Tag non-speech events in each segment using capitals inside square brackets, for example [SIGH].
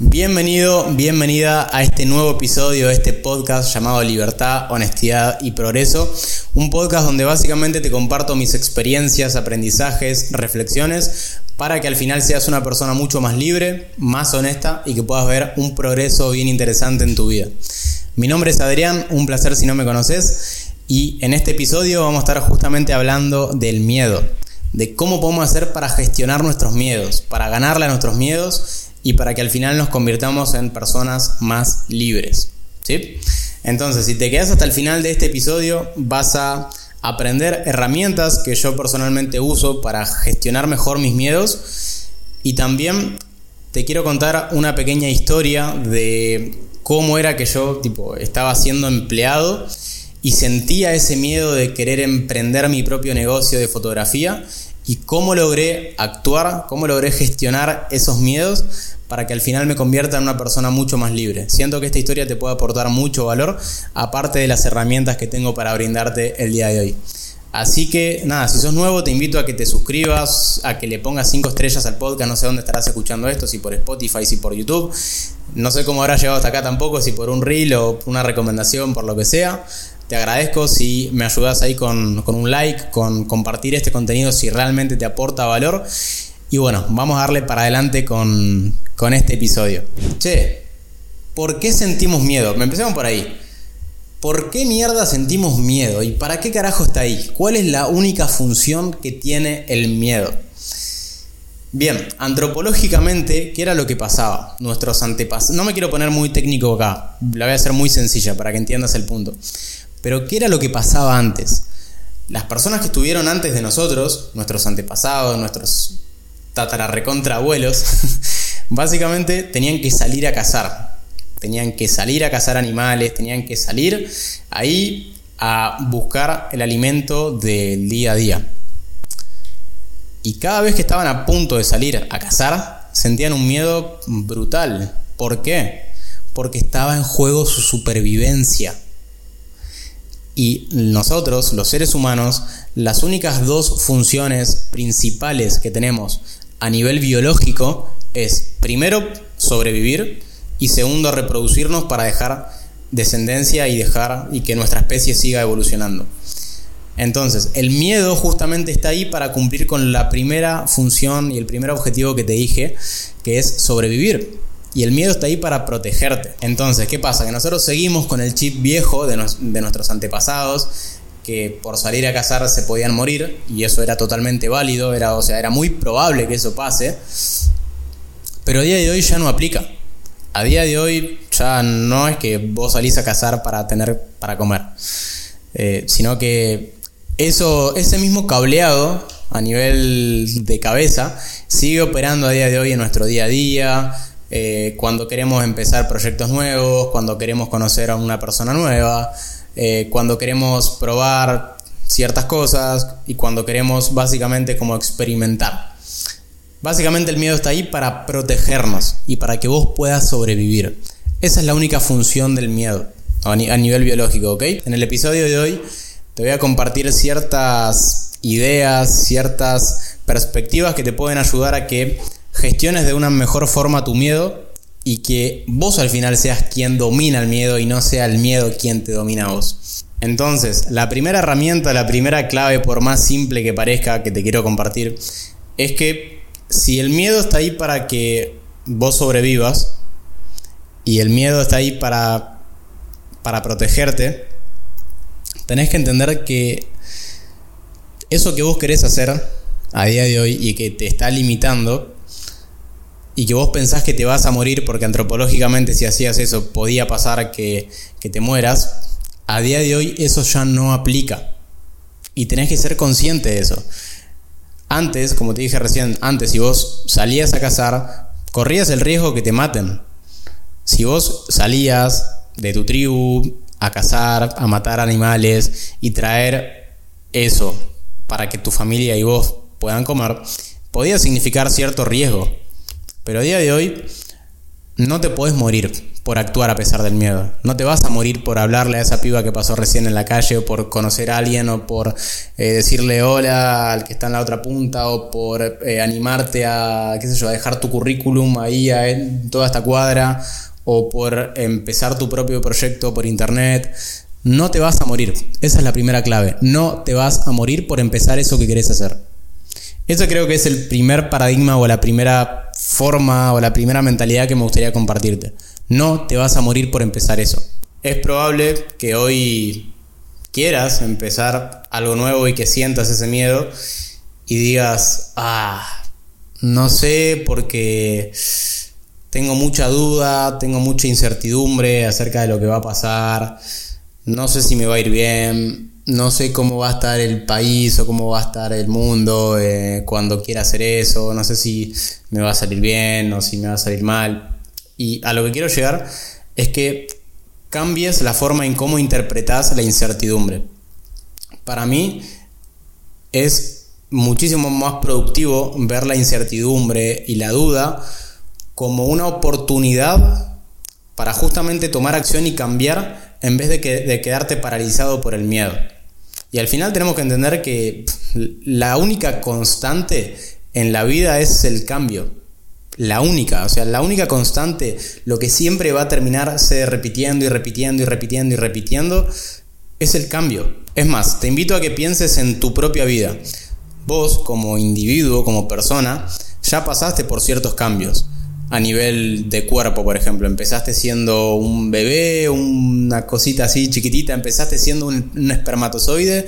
Bienvenido, bienvenida a este nuevo episodio de este podcast llamado Libertad, Honestidad y Progreso. Un podcast donde básicamente te comparto mis experiencias, aprendizajes, reflexiones para que al final seas una persona mucho más libre, más honesta y que puedas ver un progreso bien interesante en tu vida. Mi nombre es Adrián, un placer si no me conoces y en este episodio vamos a estar justamente hablando del miedo, de cómo podemos hacer para gestionar nuestros miedos, para ganarle a nuestros miedos y para que al final nos convirtamos en personas más libres. ¿sí? Entonces, si te quedas hasta el final de este episodio, vas a aprender herramientas que yo personalmente uso para gestionar mejor mis miedos y también te quiero contar una pequeña historia de cómo era que yo tipo estaba siendo empleado y sentía ese miedo de querer emprender mi propio negocio de fotografía y cómo logré actuar, cómo logré gestionar esos miedos para que al final me convierta en una persona mucho más libre. Siento que esta historia te puede aportar mucho valor, aparte de las herramientas que tengo para brindarte el día de hoy. Así que nada, si sos nuevo te invito a que te suscribas, a que le pongas 5 estrellas al podcast, no sé dónde estarás escuchando esto, si por Spotify, si por YouTube. No sé cómo habrás llegado hasta acá tampoco, si por un reel o una recomendación, por lo que sea. Te agradezco si me ayudas ahí con, un like, con compartir este contenido si realmente te aporta valor. Y bueno, vamos a darle para adelante con, con este episodio. Che, ¿por qué sentimos miedo? Me empezamos por ahí. ¿Por qué mierda sentimos miedo? ¿Y para qué carajo está ahí? ¿Cuál es la única función que tiene el miedo? Bien, antropológicamente, ¿qué era lo que pasaba? Nuestros antepasados. No me quiero poner muy técnico acá, la voy a hacer muy sencilla para que entiendas el punto. Pero ¿qué era lo que pasaba antes? Las personas que estuvieron antes de nosotros, nuestros antepasados, nuestros tatararrecontraabuelos, [LAUGHS] básicamente tenían que salir a cazar. Tenían que salir a cazar animales, tenían que salir ahí a buscar el alimento del día a día. Y cada vez que estaban a punto de salir a cazar, sentían un miedo brutal. ¿Por qué? Porque estaba en juego su supervivencia. Y nosotros, los seres humanos, las únicas dos funciones principales que tenemos a nivel biológico es, primero, sobrevivir y segundo, reproducirnos para dejar descendencia y dejar y que nuestra especie siga evolucionando. Entonces, el miedo justamente está ahí para cumplir con la primera función y el primer objetivo que te dije, que es sobrevivir. Y el miedo está ahí para protegerte. Entonces, ¿qué pasa? Que nosotros seguimos con el chip viejo de, nuestros antepasados, que por salir a cazar se podían morir, y eso era totalmente válido, era, o sea, era muy probable que eso pase, pero a día de hoy ya no aplica. A día de hoy ya no es que vos salís a cazar para tener para comer, eh, sino que eso, ese mismo cableado a nivel de cabeza sigue operando a día de hoy en nuestro día a día, eh, cuando queremos empezar proyectos nuevos, cuando queremos conocer a una persona nueva, eh, cuando queremos probar ciertas cosas y cuando queremos básicamente como experimentar. Básicamente el miedo está ahí para protegernos y para que vos puedas sobrevivir. Esa es la única función del miedo a nivel biológico, ¿ok? En el episodio de hoy te voy a compartir ciertas ideas, ciertas perspectivas que te pueden ayudar a que gestiones de una mejor forma tu miedo y que vos al final seas quien domina el miedo y no sea el miedo quien te domina a vos. Entonces, la primera herramienta, la primera clave, por más simple que parezca, que te quiero compartir, es que si el miedo está ahí para que vos sobrevivas y el miedo está ahí para, para protegerte, tenés que entender que eso que vos querés hacer a día de hoy y que te está limitando, y que vos pensás que te vas a morir porque antropológicamente si hacías eso podía pasar que, te mueras, a día de hoy eso ya no aplica. Y tenés que ser consciente de eso. Antes, como te dije recién, antes si vos salías a cazar, corrías el riesgo que te maten. Si vos salías de tu tribu a cazar, a matar animales y traer eso para que tu familia y vos puedan comer, podía significar cierto riesgo. Pero a día de hoy no te puedes morir por actuar a pesar del miedo. No te vas a morir por hablarle a esa piba que pasó recién en la calle o por conocer a alguien o por eh, decirle hola al que está en la otra punta o por eh, animarte a, qué sé yo, a dejar tu currículum ahí en toda esta cuadra o por empezar tu propio proyecto por internet. No te vas a morir. Esa es la primera clave. No te vas a morir por empezar eso que querés hacer. Eso creo que es el primer paradigma o la primera forma o la primera mentalidad que me gustaría compartirte. No te vas a morir por empezar eso. Es probable que hoy quieras empezar algo nuevo y que sientas ese miedo y digas, ah, no sé porque tengo mucha duda, tengo mucha incertidumbre acerca de lo que va a pasar, no sé si me va a ir bien, no sé cómo va a estar el país o cómo va a estar el mundo eh, cuando quiera hacer eso, no sé si me va a salir bien o si me va a salir mal. Y a lo que quiero llegar es que cambies la forma en cómo interpretas la incertidumbre. Para mí es muchísimo más productivo ver la incertidumbre y la duda como una oportunidad para justamente tomar acción y cambiar en vez de, que, de quedarte paralizado por el miedo. Y al final tenemos que entender que la única constante en la vida es el cambio. La única, o sea, la única constante, lo que siempre va a terminarse repitiendo y repitiendo y repitiendo y repitiendo, es el cambio. Es más, te invito a que pienses en tu propia vida. Vos, como individuo, como persona, ya pasaste por ciertos cambios a nivel de cuerpo, por ejemplo. Empezaste siendo un bebé, una cosita así chiquitita, empezaste siendo un, espermatozoide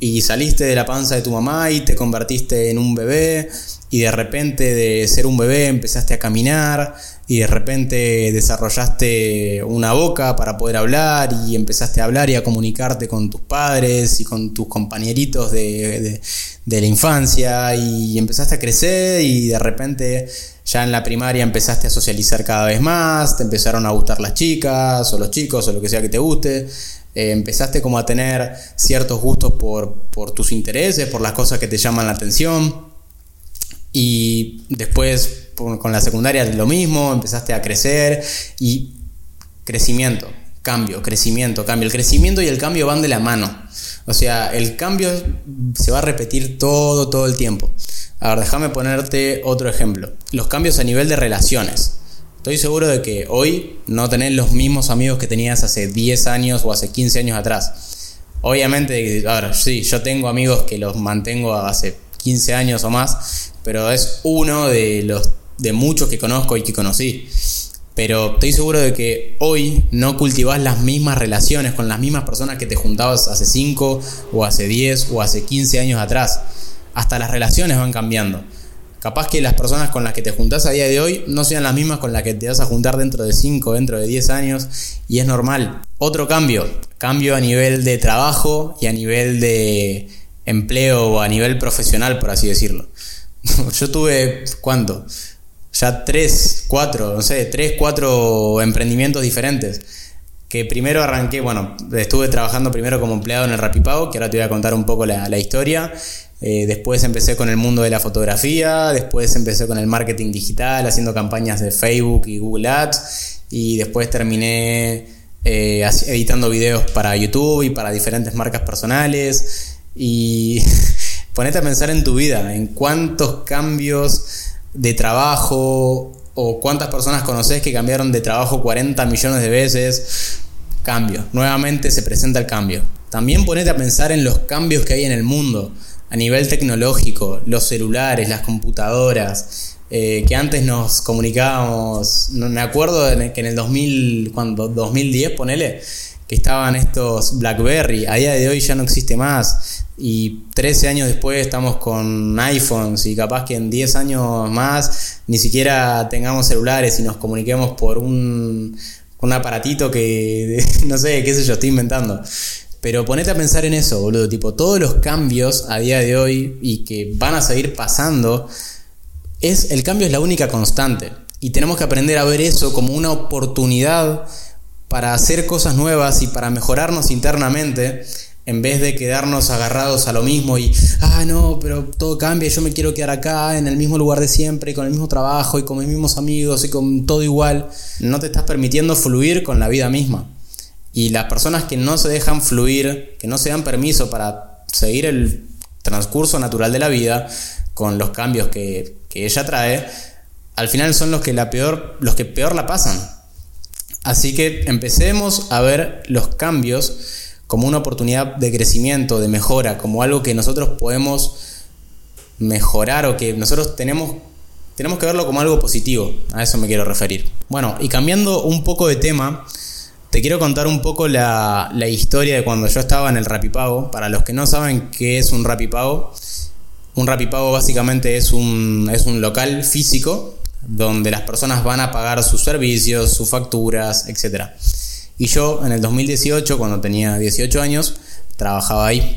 y saliste de la panza de tu mamá y te convertiste en un bebé y de repente de ser un bebé empezaste a caminar y de repente desarrollaste una boca para poder hablar y empezaste a hablar y a comunicarte con tus padres y con tus compañeritos de, de la infancia y empezaste a crecer y de repente ya en la primaria empezaste a socializar cada vez más, te empezaron a gustar las chicas o los chicos o lo que sea que te guste, eh, empezaste como a tener ciertos gustos por, por tus intereses, por las cosas que te llaman la atención y después con la secundaria lo mismo, empezaste a crecer y crecimiento, cambio, crecimiento, cambio. El crecimiento y el cambio van de la mano. O sea, el cambio se va a repetir todo, todo el tiempo. A ver, déjame ponerte otro ejemplo. Los cambios a nivel de relaciones. Estoy seguro de que hoy no tenés los mismos amigos que tenías hace 10 años o hace 15 años atrás. Obviamente, ahora sí, yo tengo amigos que los mantengo hace 15 años o más, pero es uno de los de muchos que conozco y que conocí. Pero estoy seguro de que hoy no cultivas las mismas relaciones con las mismas personas que te juntabas hace 5 o hace 10 o hace 15 años atrás hasta las relaciones van cambiando. Capaz que las personas con las que te juntás a día de hoy no sean las mismas con las que te vas a juntar dentro de 5, dentro de 10 años, y es normal. Otro cambio, cambio a nivel de trabajo y a nivel de empleo o a nivel profesional, por así decirlo. [LAUGHS] Yo tuve, ¿cuánto? Ya 3, 4, no sé, 3, 4 emprendimientos diferentes que primero arranqué, bueno, estuve trabajando primero como empleado en el Rapipago, que ahora te voy a contar un poco la, la historia. Eh, después empecé con el mundo de la fotografía, después empecé con el marketing digital, haciendo campañas de Facebook y Google Ads, y después terminé eh, editando videos para YouTube y para diferentes marcas personales. Y [LAUGHS] ponete a pensar en tu vida, en cuántos cambios de trabajo o cuántas personas conoces que cambiaron de trabajo 40 millones de veces. Cambio, nuevamente se presenta el cambio. También ponete a pensar en los cambios que hay en el mundo a nivel tecnológico, los celulares, las computadoras, eh, que antes nos comunicábamos, me acuerdo que en el 2000, cuando 2010, ponele, que estaban estos BlackBerry, a día de hoy ya no existe más, y 13 años después estamos con iPhones y capaz que en 10 años más ni siquiera tengamos celulares y nos comuniquemos por un, un aparatito que, [LAUGHS] no sé, qué sé yo, estoy inventando. Pero ponete a pensar en eso, boludo. Tipo, todos los cambios a día de hoy y que van a seguir pasando, es, el cambio es la única constante. Y tenemos que aprender a ver eso como una oportunidad para hacer cosas nuevas y para mejorarnos internamente en vez de quedarnos agarrados a lo mismo y, ah, no, pero todo cambia, yo me quiero quedar acá, en el mismo lugar de siempre, con el mismo trabajo, y con mis mismos amigos, y con todo igual, no te estás permitiendo fluir con la vida misma. Y las personas que no se dejan fluir, que no se dan permiso para seguir el transcurso natural de la vida, con los cambios que, que ella trae, al final son los que, la peor, los que peor la pasan. Así que empecemos a ver los cambios como una oportunidad de crecimiento, de mejora, como algo que nosotros podemos mejorar o que nosotros tenemos, tenemos que verlo como algo positivo. A eso me quiero referir. Bueno, y cambiando un poco de tema, te quiero contar un poco la, historia de cuando yo estaba en el Rapipago. Para los que no saben qué es un Rapipago, un Rapipago básicamente es un, es un local físico donde las personas van a pagar sus servicios, sus facturas, etcétera. Y yo en el 2018, cuando tenía 18 años, trabajaba ahí.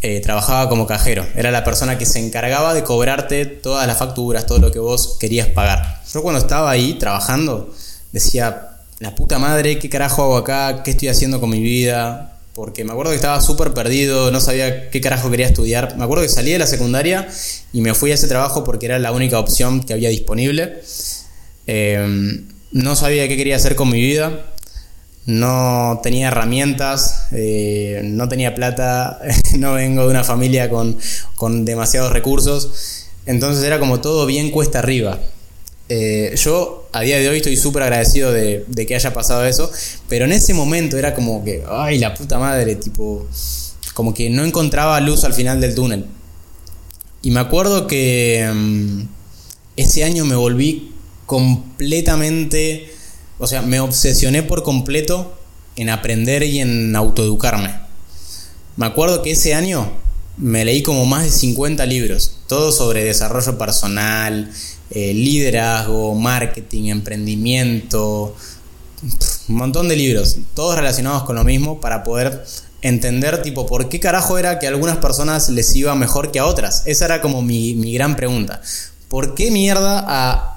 Eh, trabajaba como cajero. Era la persona que se encargaba de cobrarte todas las facturas, todo lo que vos querías pagar. Yo cuando estaba ahí trabajando, decía, la puta madre, ¿qué carajo hago acá? ¿Qué estoy haciendo con mi vida? Porque me acuerdo que estaba súper perdido, no sabía qué carajo quería estudiar. Me acuerdo que salí de la secundaria y me fui a ese trabajo porque era la única opción que había disponible. Eh, no sabía qué quería hacer con mi vida no tenía herramientas, eh, no tenía plata, [LAUGHS] no vengo de una familia con, demasiados recursos, entonces era como todo bien cuesta arriba. Eh, yo a día de hoy estoy súper agradecido de, que haya pasado eso, pero en ese momento era como que, ay, la puta madre, tipo, como que no encontraba luz al final del túnel. Y me acuerdo que mm, ese año me volví completamente o sea, me obsesioné por completo en aprender y en autoeducarme. Me acuerdo que ese año me leí como más de 50 libros, todos sobre desarrollo personal, eh, liderazgo, marketing, emprendimiento, un montón de libros, todos relacionados con lo mismo para poder entender tipo por qué carajo era que a algunas personas les iba mejor que a otras. Esa era como mi, mi gran pregunta. ¿Por qué mierda a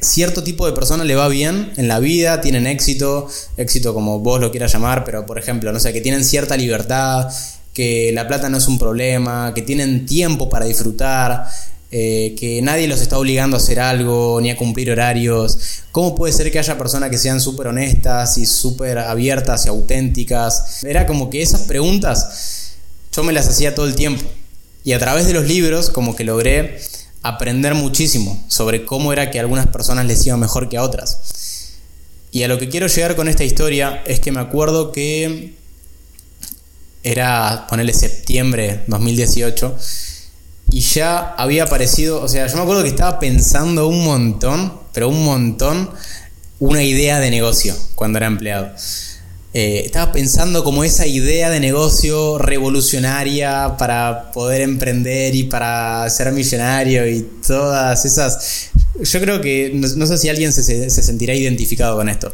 cierto tipo de personas le va bien en la vida, tienen éxito, éxito como vos lo quieras llamar, pero por ejemplo, no sé, que tienen cierta libertad, que la plata no es un problema, que tienen tiempo para disfrutar, eh, que nadie los está obligando a hacer algo ni a cumplir horarios. ¿Cómo puede ser que haya personas que sean súper honestas y súper abiertas y auténticas? Era como que esas preguntas yo me las hacía todo el tiempo. Y a través de los libros como que logré aprender muchísimo sobre cómo era que a algunas personas les iba mejor que a otras. Y a lo que quiero llegar con esta historia es que me acuerdo que era, ponerle septiembre 2018, y ya había aparecido, o sea, yo me acuerdo que estaba pensando un montón, pero un montón, una idea de negocio cuando era empleado. Eh, estaba pensando como esa idea de negocio revolucionaria para poder emprender y para ser millonario y todas esas... Yo creo que, no, sé si alguien se, se, sentirá identificado con esto,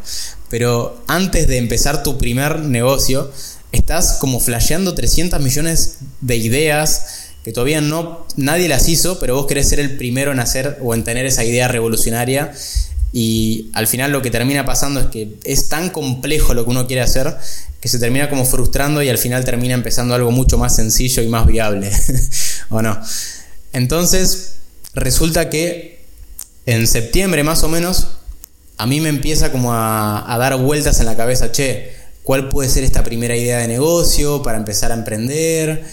pero antes de empezar tu primer negocio, estás como flasheando 300 millones de ideas que todavía no nadie las hizo, pero vos querés ser el primero en hacer o en tener esa idea revolucionaria y al final lo que termina pasando es que es tan complejo lo que uno quiere hacer que se termina como frustrando y al final termina empezando algo mucho más sencillo y más viable. [LAUGHS] ¿O no? Entonces, resulta que en septiembre más o menos, a mí me empieza como a, a dar vueltas en la cabeza, che, ¿cuál puede ser esta primera idea de negocio para empezar a emprender?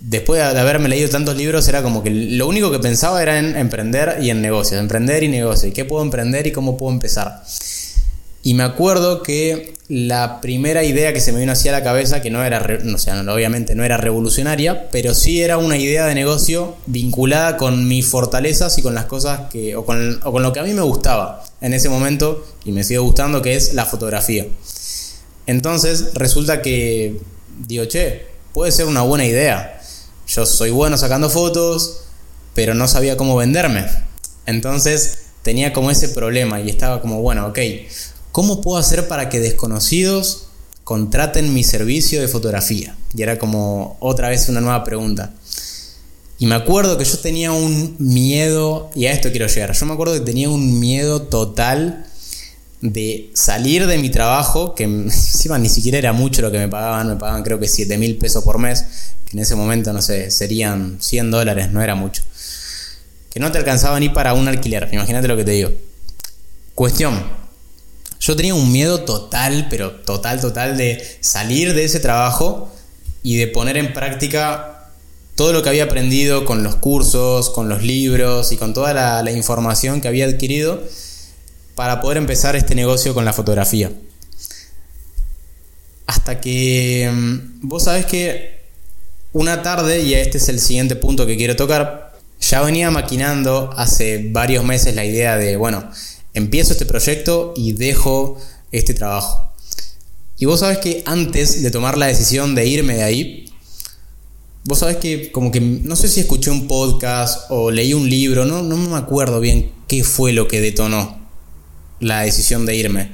después de haberme leído tantos libros, era como que lo único que pensaba era en emprender y en negocios, emprender y negocio, y qué puedo emprender y cómo puedo empezar. Y me acuerdo que la primera idea que se me vino hacia la cabeza, que no era, o sea, obviamente no era revolucionaria, pero sí era una idea de negocio vinculada con mis fortalezas y con las cosas que, o con, o con lo que a mí me gustaba en ese momento, y me sigue gustando, que es la fotografía. Entonces resulta que digo, che, puede ser una buena idea yo soy bueno sacando fotos, pero no sabía cómo venderme. Entonces tenía como ese problema y estaba como, bueno, ok, ¿cómo puedo hacer para que desconocidos contraten mi servicio de fotografía? Y era como otra vez una nueva pregunta. Y me acuerdo que yo tenía un miedo, y a esto quiero llegar, yo me acuerdo que tenía un miedo total de salir de mi trabajo, que [LAUGHS] encima ni siquiera era mucho lo que me pagaban, me pagaban creo que 7 mil pesos por mes, que en ese momento, no sé, serían 100 dólares, no era mucho. Que no te alcanzaba ni para un alquiler, imagínate lo que te digo. Cuestión, yo tenía un miedo total, pero total, total, de salir de ese trabajo y de poner en práctica todo lo que había aprendido con los cursos, con los libros y con toda la, la información que había adquirido para poder empezar este negocio con la fotografía. Hasta que mm, vos sabés que una tarde, y este es el siguiente punto que quiero tocar, ya venía maquinando hace varios meses la idea de, bueno, empiezo este proyecto y dejo este trabajo. Y vos sabés que antes de tomar la decisión de irme de ahí, vos sabés que como que no sé si escuché un podcast o leí un libro, no, no me acuerdo bien qué fue lo que detonó la decisión de irme.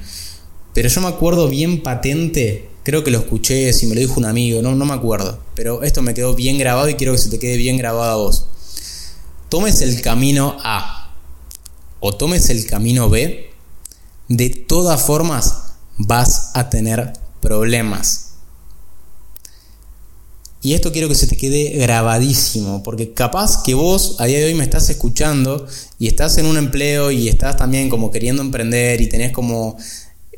Pero yo me acuerdo bien patente, creo que lo escuché, si me lo dijo un amigo, no, no me acuerdo. Pero esto me quedó bien grabado y quiero que se te quede bien grabado a vos. Tomes el camino A o tomes el camino B, de todas formas vas a tener problemas. Y esto quiero que se te quede grabadísimo, porque capaz que vos a día de hoy me estás escuchando y estás en un empleo y estás también como queriendo emprender y tenés como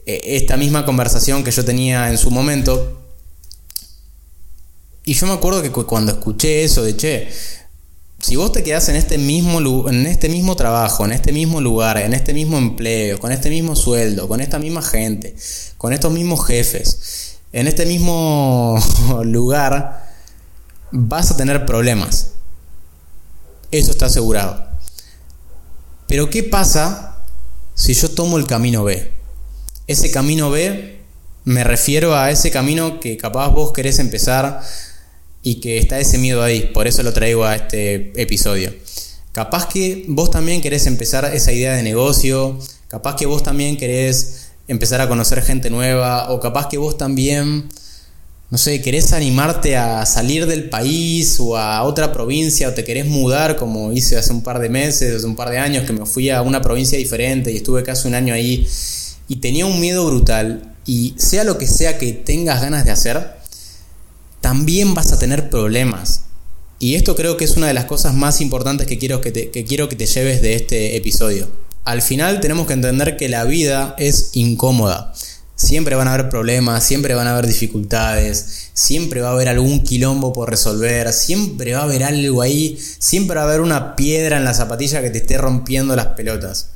eh, esta misma conversación que yo tenía en su momento. Y yo me acuerdo que cuando escuché eso de, che, si vos te quedás en este mismo en este mismo trabajo, en este mismo lugar, en este mismo empleo, con este mismo sueldo, con esta misma gente, con estos mismos jefes, en este mismo [LAUGHS] lugar, vas a tener problemas. Eso está asegurado. Pero ¿qué pasa si yo tomo el camino B? Ese camino B me refiero a ese camino que capaz vos querés empezar y que está ese miedo ahí. Por eso lo traigo a este episodio. Capaz que vos también querés empezar esa idea de negocio. Capaz que vos también querés empezar a conocer gente nueva. O capaz que vos también no sé, querés animarte a salir del país o a otra provincia o te querés mudar como hice hace un par de meses, hace un par de años que me fui a una provincia diferente y estuve casi un año ahí y tenía un miedo brutal y sea lo que sea que tengas ganas de hacer, también vas a tener problemas. Y esto creo que es una de las cosas más importantes que quiero que te, que quiero que te lleves de este episodio. Al final tenemos que entender que la vida es incómoda. Siempre van a haber problemas, siempre van a haber dificultades, siempre va a haber algún quilombo por resolver, siempre va a haber algo ahí, siempre va a haber una piedra en la zapatilla que te esté rompiendo las pelotas.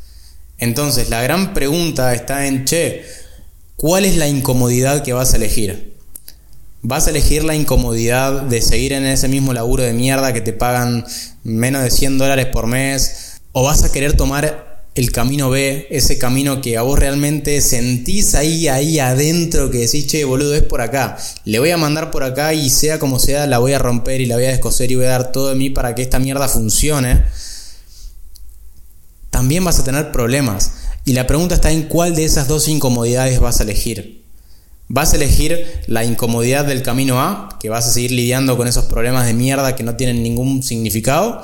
Entonces, la gran pregunta está en, che, ¿cuál es la incomodidad que vas a elegir? ¿Vas a elegir la incomodidad de seguir en ese mismo laburo de mierda que te pagan menos de 100 dólares por mes? ¿O vas a querer tomar el camino B, ese camino que a vos realmente sentís ahí, ahí adentro, que decís, che, boludo, es por acá. Le voy a mandar por acá y sea como sea, la voy a romper y la voy a descoser y voy a dar todo de mí para que esta mierda funcione. También vas a tener problemas. Y la pregunta está en cuál de esas dos incomodidades vas a elegir. ¿Vas a elegir la incomodidad del camino A, que vas a seguir lidiando con esos problemas de mierda que no tienen ningún significado?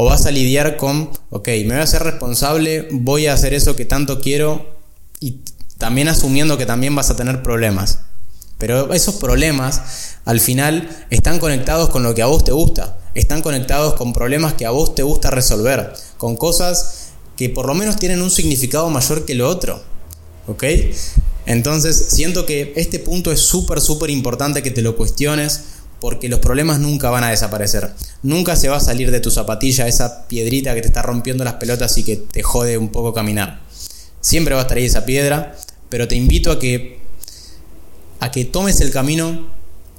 O vas a lidiar con, ok, me voy a hacer responsable, voy a hacer eso que tanto quiero y también asumiendo que también vas a tener problemas. Pero esos problemas al final están conectados con lo que a vos te gusta, están conectados con problemas que a vos te gusta resolver, con cosas que por lo menos tienen un significado mayor que lo otro. ¿Ok? Entonces siento que este punto es súper, súper importante que te lo cuestiones porque los problemas nunca van a desaparecer. Nunca se va a salir de tu zapatilla esa piedrita que te está rompiendo las pelotas y que te jode un poco caminar. Siempre va a estar ahí esa piedra, pero te invito a que a que tomes el camino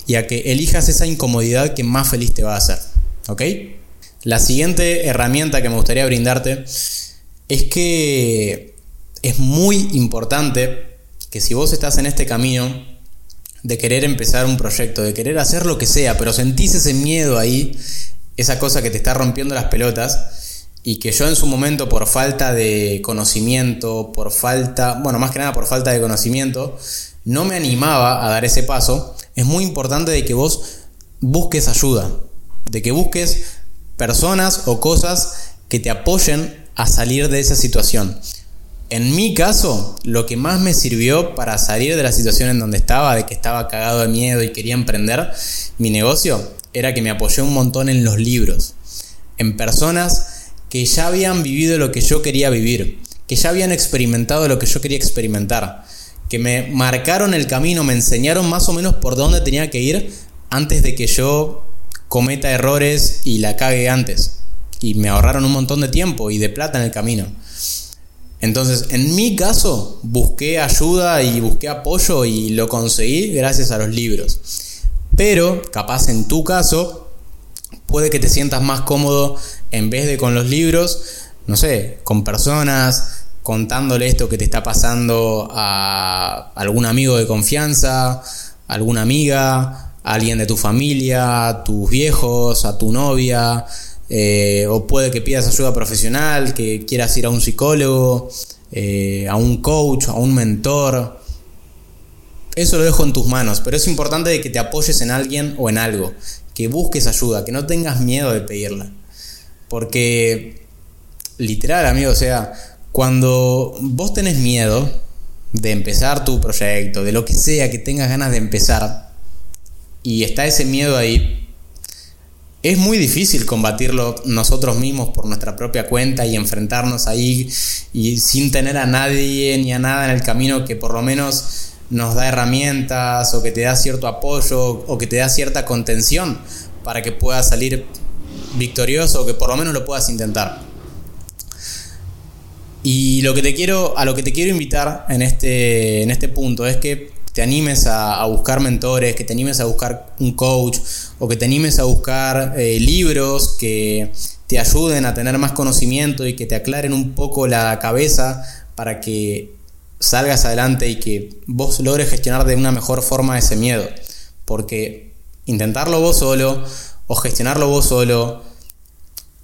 y a que elijas esa incomodidad que más feliz te va a hacer. ¿Ok? La siguiente herramienta que me gustaría brindarte es que es muy importante que si vos estás en este camino de querer empezar un proyecto, de querer hacer lo que sea, pero sentís ese miedo ahí, esa cosa que te está rompiendo las pelotas, y que yo en su momento por falta de conocimiento, por falta, bueno, más que nada por falta de conocimiento, no me animaba a dar ese paso, es muy importante de que vos busques ayuda, de que busques personas o cosas que te apoyen a salir de esa situación. En mi caso, lo que más me sirvió para salir de la situación en donde estaba, de que estaba cagado de miedo y quería emprender mi negocio, era que me apoyé un montón en los libros, en personas que ya habían vivido lo que yo quería vivir, que ya habían experimentado lo que yo quería experimentar, que me marcaron el camino, me enseñaron más o menos por dónde tenía que ir antes de que yo cometa errores y la cague antes. Y me ahorraron un montón de tiempo y de plata en el camino. Entonces, en mi caso, busqué ayuda y busqué apoyo y lo conseguí gracias a los libros. Pero, capaz en tu caso, puede que te sientas más cómodo en vez de con los libros, no sé, con personas, contándole esto que te está pasando a algún amigo de confianza, alguna amiga, alguien de tu familia, a tus viejos, a tu novia, eh, o puede que pidas ayuda profesional, que quieras ir a un psicólogo, eh, a un coach, a un mentor. Eso lo dejo en tus manos, pero es importante que te apoyes en alguien o en algo, que busques ayuda, que no tengas miedo de pedirla. Porque, literal, amigo, o sea, cuando vos tenés miedo de empezar tu proyecto, de lo que sea que tengas ganas de empezar, y está ese miedo ahí, es muy difícil combatirlo nosotros mismos por nuestra propia cuenta y enfrentarnos ahí y sin tener a nadie ni a nada en el camino que por lo menos nos da herramientas o que te da cierto apoyo o que te da cierta contención para que puedas salir victorioso o que por lo menos lo puedas intentar. Y lo que te quiero, a lo que te quiero invitar en este, en este punto es que te animes a, buscar mentores, que te animes a buscar un coach o que te animes a buscar eh, libros que te ayuden a tener más conocimiento y que te aclaren un poco la cabeza para que salgas adelante y que vos logres gestionar de una mejor forma ese miedo. Porque intentarlo vos solo o gestionarlo vos solo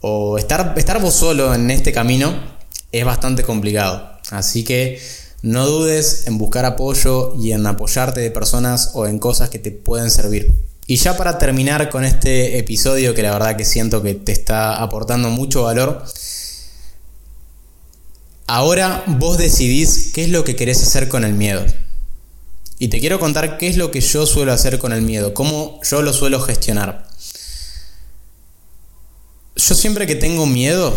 o estar, estar vos solo en este camino es bastante complicado. Así que no dudes en buscar apoyo y en apoyarte de personas o en cosas que te pueden servir. Y ya para terminar con este episodio que la verdad que siento que te está aportando mucho valor, ahora vos decidís qué es lo que querés hacer con el miedo. Y te quiero contar qué es lo que yo suelo hacer con el miedo, cómo yo lo suelo gestionar. Yo siempre que tengo miedo,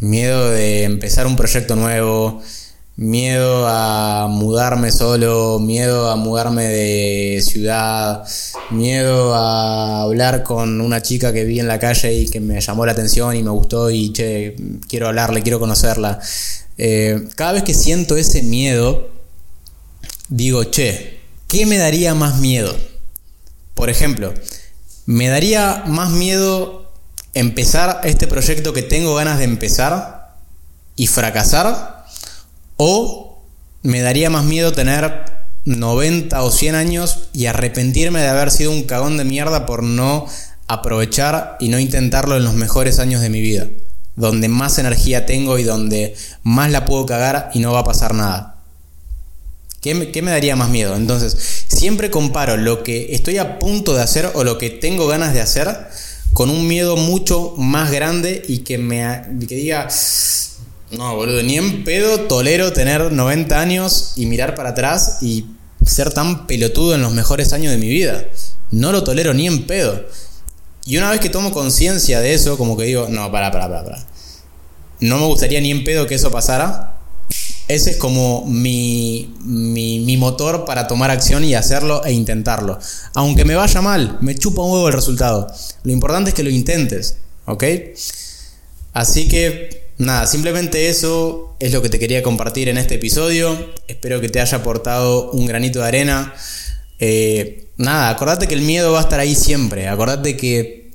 miedo de empezar un proyecto nuevo, miedo a mudarme solo, miedo a mudarme de ciudad, miedo a hablar con una chica que vi en la calle y que me llamó la atención y me gustó y che, quiero hablarle, quiero conocerla. Eh, cada vez que siento ese miedo, digo, che, ¿qué me daría más miedo? Por ejemplo, me daría más miedo empezar este proyecto que tengo ganas de empezar y fracasar? ¿O me daría más miedo tener 90 o 100 años y arrepentirme de haber sido un cagón de mierda por no aprovechar y no intentarlo en los mejores años de mi vida? Donde más energía tengo y donde más la puedo cagar y no va a pasar nada. ¿Qué me, ¿Qué me, daría más miedo? Entonces, siempre comparo lo que estoy a punto de hacer o lo que tengo ganas de hacer con un miedo mucho más grande y que me que diga, no, boludo, ni en pedo tolero tener 90 años y mirar para atrás y ser tan pelotudo en los mejores años de mi vida. No lo tolero ni en pedo. Y una vez que tomo conciencia de eso, como que digo, no, para, para, para, para. No me gustaría ni en pedo que eso pasara. Ese es como mi, mi, motor para tomar acción y hacerlo e intentarlo. Aunque me vaya mal, me chupa un huevo el resultado. Lo importante es que lo intentes, ¿ok? Así que nada, simplemente eso es lo que te quería compartir en este episodio. Espero que te haya aportado un granito de arena. Eh, nada, acordate que el miedo va a estar ahí siempre. Acordate que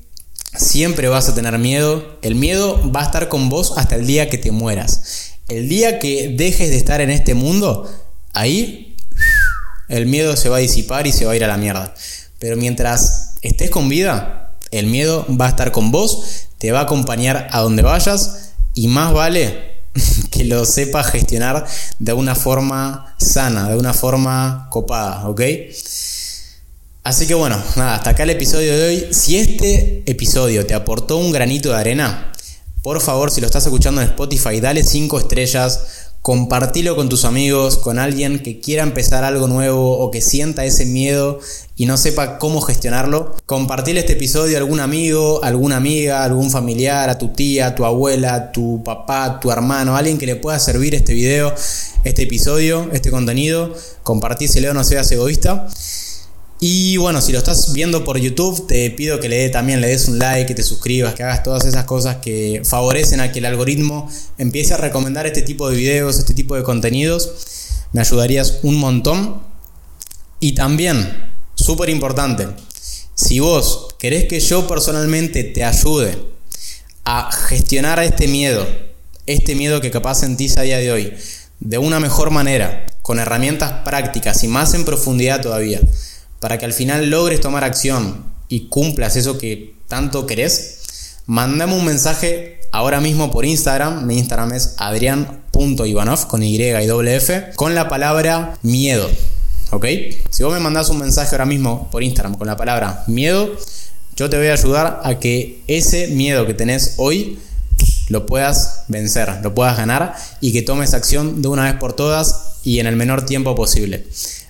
siempre vas a tener miedo. El miedo va a estar con vos hasta el día que te mueras. El día que dejes de estar en este mundo, ahí el miedo se va a disipar y se va a ir a la mierda. Pero mientras estés con vida, el miedo va a estar con vos, te va a acompañar a donde vayas y más vale [LAUGHS] que lo sepas gestionar de una forma sana, de una forma copada, ¿ok? Así que bueno, nada, hasta acá el episodio de hoy. Si este episodio te aportó un granito de arena, por favor, si lo estás escuchando en Spotify, dale 5 estrellas, compartilo con tus amigos, con alguien que quiera empezar algo nuevo o que sienta ese miedo y no sepa cómo gestionarlo. Compartile este episodio a algún amigo, alguna amiga, algún familiar, a tu tía, a tu abuela, a tu papá, a tu hermano, alguien que le pueda servir este video, este episodio, este contenido. Compartíselo, no seas egoísta. Y bueno, si lo estás viendo por YouTube, te pido que le también le des un like, que te suscribas, que hagas todas esas cosas que favorecen a que el algoritmo empiece a recomendar este tipo de videos, este tipo de contenidos. Me ayudarías un montón. Y también, súper importante, si vos querés que yo personalmente te ayude a gestionar este miedo, este miedo que capaz sentís a día de hoy, de una mejor manera, con herramientas prácticas y más en profundidad todavía, para que al final logres tomar acción y cumplas eso que tanto querés, mandame un mensaje ahora mismo por Instagram. Mi Instagram es adrian.ivanov con Y y doble F con la palabra miedo. ¿Ok? Si vos me mandás un mensaje ahora mismo por Instagram con la palabra miedo, yo te voy a ayudar a que ese miedo que tenés hoy lo puedas vencer, lo puedas ganar y que tomes acción de una vez por todas y en el menor tiempo posible.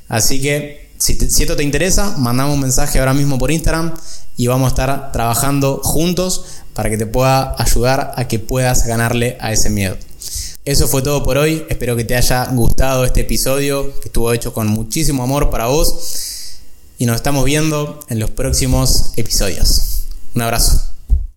Así que si, esto te interesa, mandame un mensaje ahora mismo por Instagram y vamos a estar trabajando juntos para que te pueda ayudar a que puedas ganarle a ese miedo. Eso fue todo por hoy. Espero que te haya gustado este episodio, que estuvo hecho con muchísimo amor para vos. Y nos estamos viendo en los próximos episodios. Un abrazo.